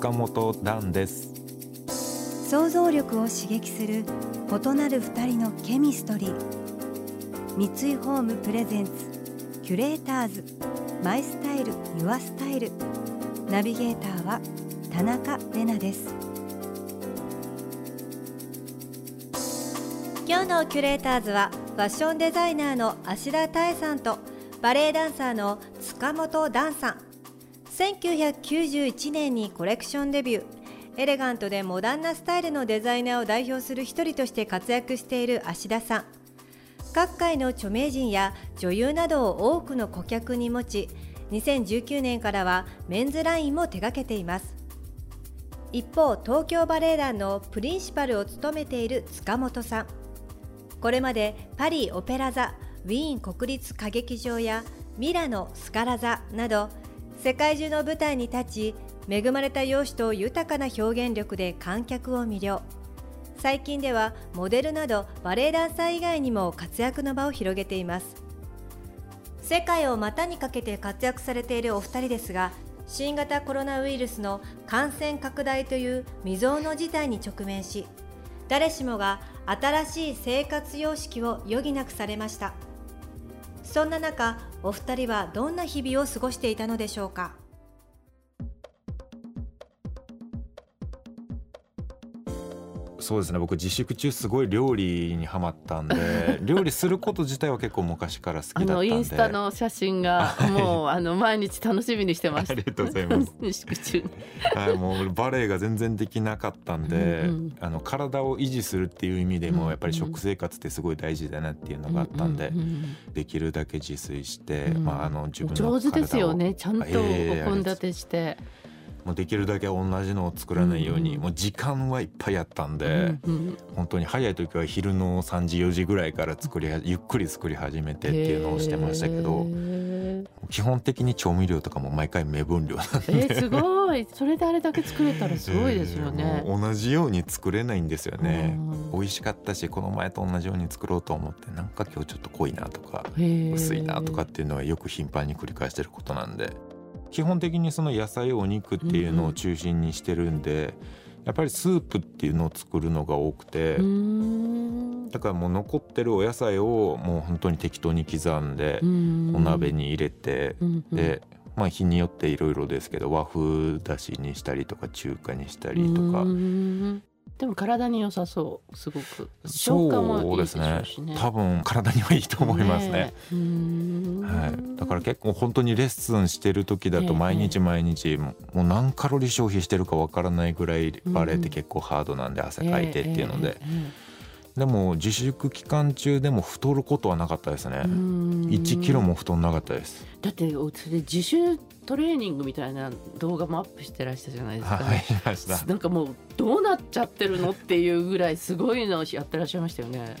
塚本蘭です。想像力を刺激する異なる二人のケミストリー。三井ホームプレゼンツキュレーターズ。マイスタイルユアスタイル。ナビゲーターは田中れなです。今日のキュレーターズはファッションデザイナーの芦田多江さんとバレエダンサーの塚本段さん。1991年にコレクションデビュー。エレガントでモダンなスタイルのデザイナーを代表する一人として活躍している芦田さん。各界の著名人や女優などを多くの顧客に持ち2019年からはメンズラインも手掛けています。一方東京バレエ団のプリンシパルを務めている塚本さん。これまでパリ・オペラ座ウィーン国立歌劇場やミラノ・スカラ座など世界中の舞台に立ち恵まれた容姿と豊かな表現力で観客を魅了。最近ではモデルなどバレエダンサー以外にも活躍の場を広げています。世界を股にかけて活躍されているお二人ですが新型コロナウイルスの感染拡大という未曾有の事態に直面し誰しもが新しい生活様式を余儀なくされました。そんな中お二人はどんな日々を過ごしていたのでしょうか？そうですね。僕自粛中すごい料理にはまったんで 料理すること自体は結構昔から好きだったんで。インスタの写真がもうあの毎日楽しみにしてましたありがとうございます。自粛中。はい、もうバレエが全然できなかったんで、うんうんあの体を維持するっていう意味でもやっぱり食生活ってすごい大事だなっていうのがあったんで、うんうんうんできるだけ自炊して、うん。まあ、あの自分の上手ですよね。ちゃんとおええ献立して、もうできるだけ同じのを作らないように、うんうん。もう時間はいっぱいあったんで、うんうん本当に早い時は昼の3時4時ぐらいから作りはゆっくり作り始めてっていうのをしてましたけどへ基本的に調味料とかも毎回目分量なんで。えーすごい。それであれだけ作れたらすごいですよね。えー。同じように作れないんですよね、うん。美味しかったしこの前と同じように作ろうと思ってなんか今日ちょっと濃いなとか薄いなとかっていうのはよく頻繁に繰り返してることなんで基本的にその野菜お肉っていうのを中心にしてるんで、やっぱりスープっていうのを作るのが多くて、だからもう残ってるお野菜をもう本当に適当に刻んでうん。お鍋に入れて、うんうん。でまあ日によっていろいろですけど和風だしにしたりとか中華にしたりとかでも体に良さそうすごく。消化もいいでしょそうですね。多分体にはいいと思いますね。ねはい、だから結構本当にレッスンしてる時だええ。と毎日毎日もう何カロリー消費してるかわからないぐらいバレエって結構ハードなんで汗かいてっていうので。ええ。ええでも自粛期間中でも太ることはなかったですね。ええうーん。1キロも太んなかったです。だってそれ自主トレーニングみたいな動画もアップしてらしたじゃないですか、はいなんかもうどうなっちゃってるのっていうぐらいすごいのやってらっしゃいましたよね。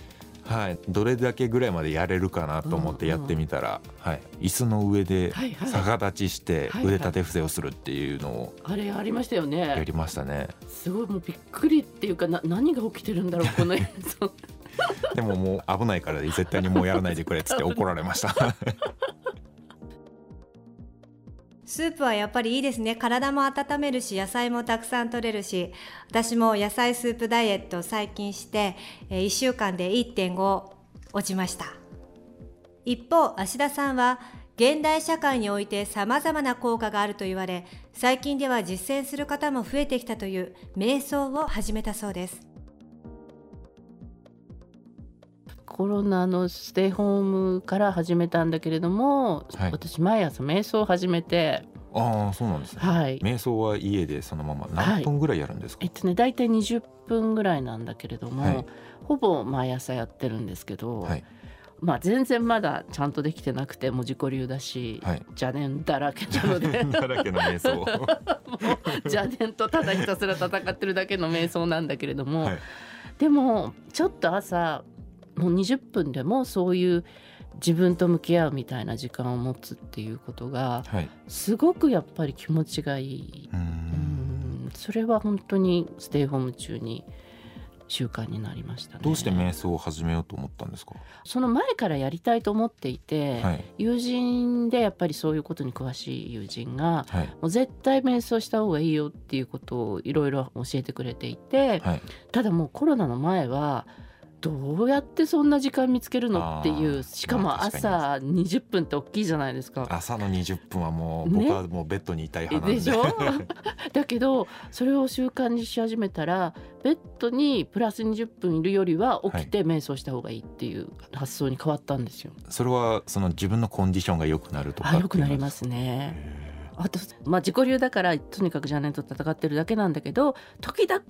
はい。どれだけぐらいまでやれるかなと思ってやってみたら、はい、椅子の上で逆立ちして腕立て伏せをするっていうのをあれありましたよね。やりましたね。すごいもうびっくりっていうかな何が起きてるんだろうこの 映像。でももう危ないから絶対にもうやらないでくれっつって怒られました スープはやっぱりいいですね。体も温めるし野菜もたくさん取れるし。私も野菜スープダイエットを最近して、1週間で1.5落ちました。一方芦田さんは現代社会において様々な効果があると言われ最近では実践する方も増えてきたという瞑想を始めたそうです。コロナのステイホームから始めたんだけれども、はい。私毎朝瞑想を始めて、ああそうなんですね。はい。瞑想は家でそのまま何分ぐらいやるんですか、えっとね大体20分ぐらいなんだけれども、はい。ほぼ毎朝やってるんですけど、はい。まあ全然まだちゃんとできてなくてもう自己流だし、はい。邪念だらけなので。だらけの瞑想。邪念とただひたすら戦ってるだけの瞑想なんだけれども、はい。でもちょっと朝もう20分でもそういう自分と向き合うみたいな時間を持つっていうことがはい。すごくやっぱり気持ちがいい。うん。ん。それは本当にステイホーム中に習慣になりましたね。どうして瞑想を始めようと思ったんですか？その前からやりたいと思っていて、はい。友人でやっぱりそういうことに詳しい友人がはい。もう絶対瞑想した方がいいよっていうことをいろいろ教えてくれていて、はい。ただもうコロナの前はどうやってそんな時間見つけるのっていうしかも朝20分って大きいじゃないですか。朝の20分はもうね僕はもうベッドにいたい派なんで。でしょ？だけどそれを習慣にし始めたらベッドにプラス20分いるよりは起きて瞑想した方がいいっていう発想に変わったんですよ。それはその自分のコンディションが良くなるとかあ良くなりすますね。あと、まあ、自己流だからとにかく邪念と戦ってるだけなんだけど時々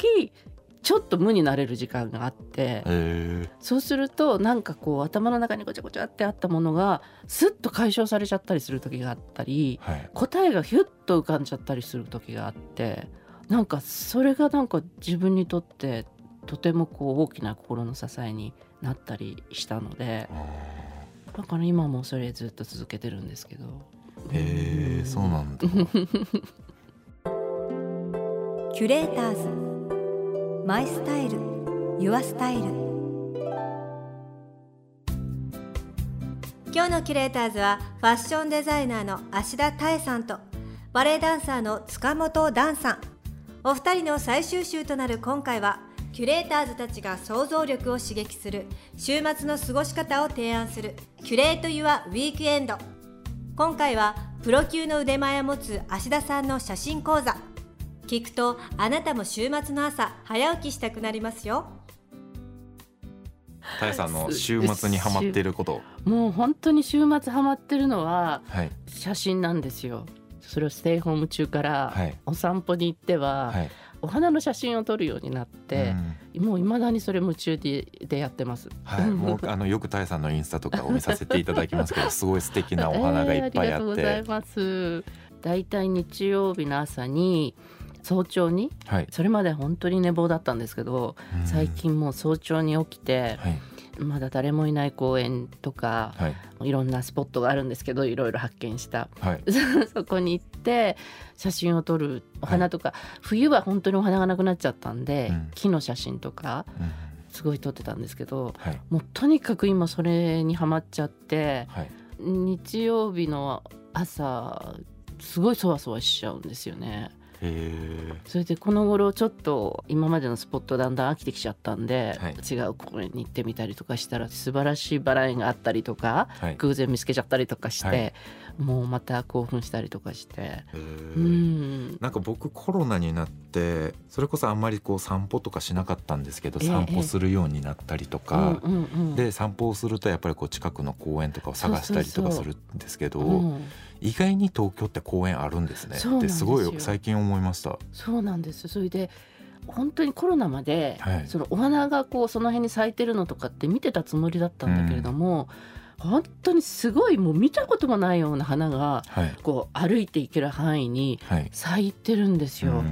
ちょっと無になれる時間があってえ。そうするとなんかこう頭の中にごちゃごちゃってあったものがスッと解消されちゃったりする時があったりーはい。答えがヒュッと浮かんじゃったりする時があってなんかそれがなんか自分にとってとてもこう大きな心の支えになったりしたのであだから今もそれずっと続けてるんですけど。ーへえそうなんだ。キュレーターズマイスタイルユアスタイル。今日のキュレーターズはファッションデザイナーの芦田多恵さんとバレエダンサーの塚本ダンさん。お二人の最終週となる今回はキュレーターズたちが想像力を刺激する週末の過ごし方を提案するキュレート・ユア・ウィークエンド。今回はプロ級の腕前を持つ芦田さんの写真講座。聞くとあなたも週末の朝早起きしたくなりますよ。タエさんの週末にハマっていること。もう本当に週末ハマってるのははい。写真なんですよ。それをステイホーム中からはい。お散歩に行ってははい。お花の写真を撮るようになってう、ん。もう未だにそれ夢中ででやってます。はい、もうあのよくタエさんのインスタとかを見させていただきますけどすごい素敵なお花がいっぱいあっえー ありがとうございて、ます。だいたい日曜日の朝に早朝に？はい、それまで本当に寝坊だったんですけどうん。最近もう早朝に起きてはい。まだ誰もいない公園とかはい。いろんなスポットがあるんですけどいろいろ発見した。はい。そこに行って写真を撮るお花とか、冬は本当にお花がなくなっちゃったんで、うん。木の写真とかうん。すごい撮ってたんですけどはい。もうとにかく今それにハマっちゃってはい。日曜日の朝すごいそわそわしちゃうんですよね。へそれでこの頃ちょっと今までのスポットだんだん飽きてきちゃったんで、はい。違う公園に行ってみたりとかしたら素晴らしいバラ園があったりとかーはい。偶然見つけちゃったりとかして、はいもうまた興奮したりとかして。へうーん。なんか僕コロナになってそれこそあんまりこう散歩とかしなかったんですけどええ散歩するようになったりとうんか、うんうん、で散歩をするとやっぱりこう近くの公園とかを探したりとかするんですけどうん。意外に東京って公園あるんですね。そうなんですよ。ごい最近思いました。そうなんです。それで本当にコロナまで、はい。そのお花がこうその辺に咲いてるのとかって見てたつもりだったんだけれども、本当にすごいもう見たこともないような花がはい。こう歩いていける範囲にはい。咲いてるんですよ。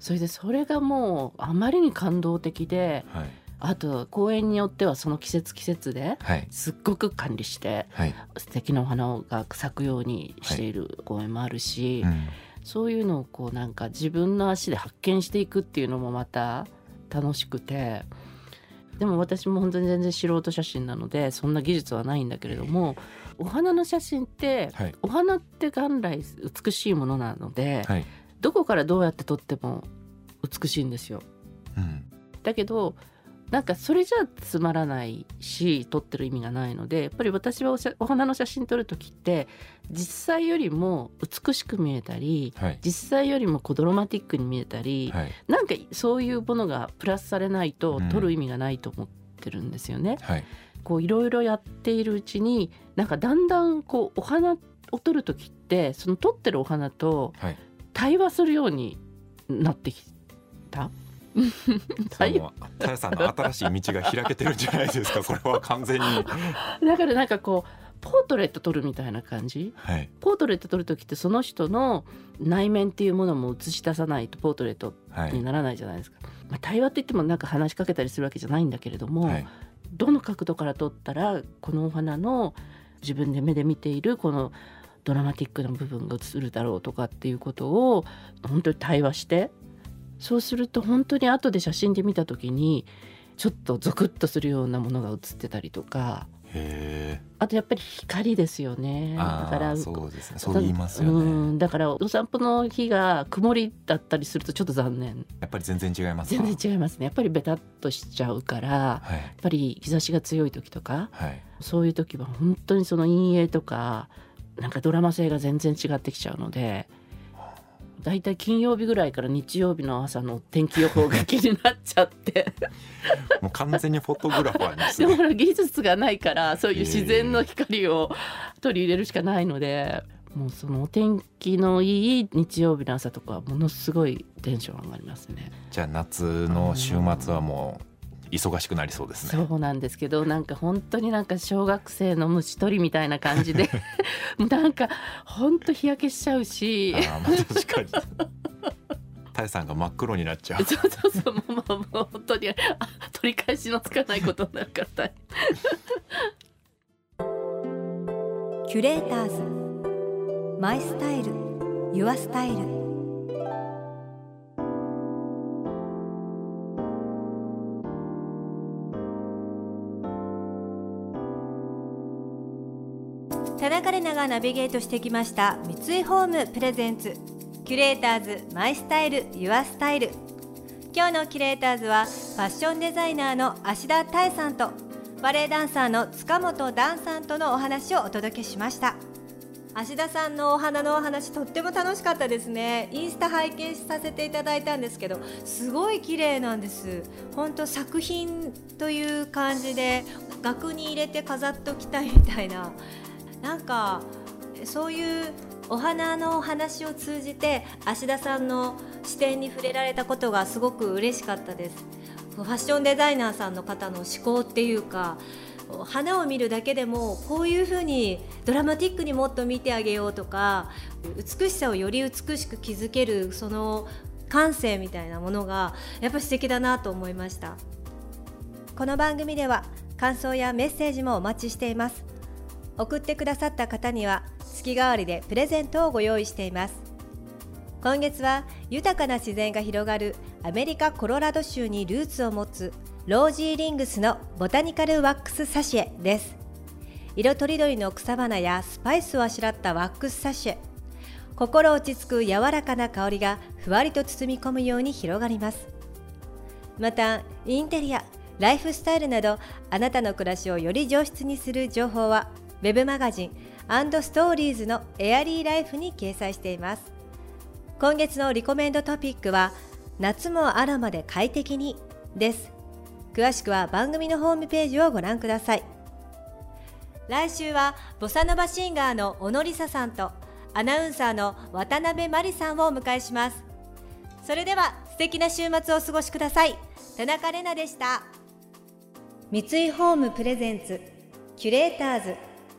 それでそれがもうあまりに感動的ではい。あと公園によってはその季節季節ではい。すっごく管理してはい、素敵なお花が咲くようにしている公園もあるし、うん。そういうのをこうなんか自分の足で発見していくっていうのもまた楽しくてでも私も本当に全然素人写真なのでそんな技術はないんだけれどもお花の写真ってはい。お花って元来美しいものなので、はい。どこからどうやって撮っても美しいんですよ。うん。だけどなんかそれじゃつまらないし撮ってる意味がないのでやっぱり私はお花の写真撮る時って実際よりも美しく見えたりはい。実際よりもこうドラマティックに見えたり、はい。なんかそういうものがプラスされないとうん。撮る意味がないと思ってるんですよね。はい。こういろいろやっているうちになんかだんだんこうお花を撮る時ってその撮ってるお花とはい。対話するようになってきた。そのたやさんの新しい道が開けてるんじゃないですか？これは完全に。だからなんかこうポートレート撮るみたいな感じ？はい。ポートレート撮る時ってその人の内面っていうものも映し出さないとポートレートはい。にならないじゃないですか、まあ、対話って言ってもなんか話しかけたりするわけじゃないんだけれども、はい。どの角度から撮ったらこのお花の自分で目で見ているこのドラマティックな部分が映るだろうとかっていうことを本当に対話してそうすると本当に後で写真で見た時にちょっとゾクッとするようなものが写ってたりとかへあとやっぱり光ですよね。えだからああそうですね。そう言いますよね。うんだからお散歩の日が曇りだったりするとちょっと残念。やっぱり全然違いますか？全然違いますね。やっぱりベタっとしちゃうからやはい。っぱり日差しが強い時とかはい。そういう時は本当にその陰影とかなんかドラマ性が全然違ってきちゃうのでだいたい金曜日ぐらいから日曜日の朝の天気予報が気になっちゃってもう完全にフォトグラファーですでもねほら技術がないからそういう自然の光を取り入れるしかないので。もうそのお天気のいい日曜日の朝とかはものすごいテンション上がりますね。じゃあ夏の週末はもう忙しくなりそうですね。そうなんですけどなんか本当になんか小学生の虫取りみたいな感じで なんか本当日焼けしちゃうし。あーまあ確かに。タイさんが真っ黒になっちゃうそう。そうそうもうもうもう本当にあ取り返しのつかないことになるから。キュレーターズ。 My Style。Your Style がナビゲートしてきました三井ホーム presents。キュレーターズ My Style Your Style。今日のキュレーターズはファッションデザイナーの芦田多恵さんとバレエダンサーの塚本段さんとのお話をお届けしました。芦田さんのお花のお話とっても楽しかったですね。インスタ拝見させていただいたんですけどすごい綺麗なんです。本当作品という感じで額に入れて飾っておきたいみたいな。なんかそういうお花のお話を通じて芦田さんの視点に触れられたことがすごく嬉しかったです。ファッションデザイナーさんの方の思考っていうか花を見るだけでもこういう風にドラマティックにもっと見てあげようとか美しさをより美しく築けるその感性みたいなものがやっぱ素敵だなと思いました。この番組では感想やメッセージもお待ちしています。送ってくださった方には月替わりでプレゼントをご用意しています。今月は豊かな自然が広がるアメリカ・コロラド州にルーツを持つロージーリングスのボタニカルワックスサシエです。色とりどりの草花やスパイスをあしらったワックスサシエ。心落ち着く柔らかな香りがふわりと包み込むように広がります。またインテリアライフスタイルなどあなたの暮らしをより上質にする情報はウェブマガジンストーリーズのエアリーライフに掲載しています。今月のリコメンドトピックは夏もアロマで快適にです。詳しくは番組のホームページをご覧ください。来週はボサノバシンガーの小野梨沙さんとアナウンサーの渡辺真理さんをお迎えします。それでは素敵な週末をお過ごしください。田中れなでした。三井ホームプレゼンツキュレーターズ。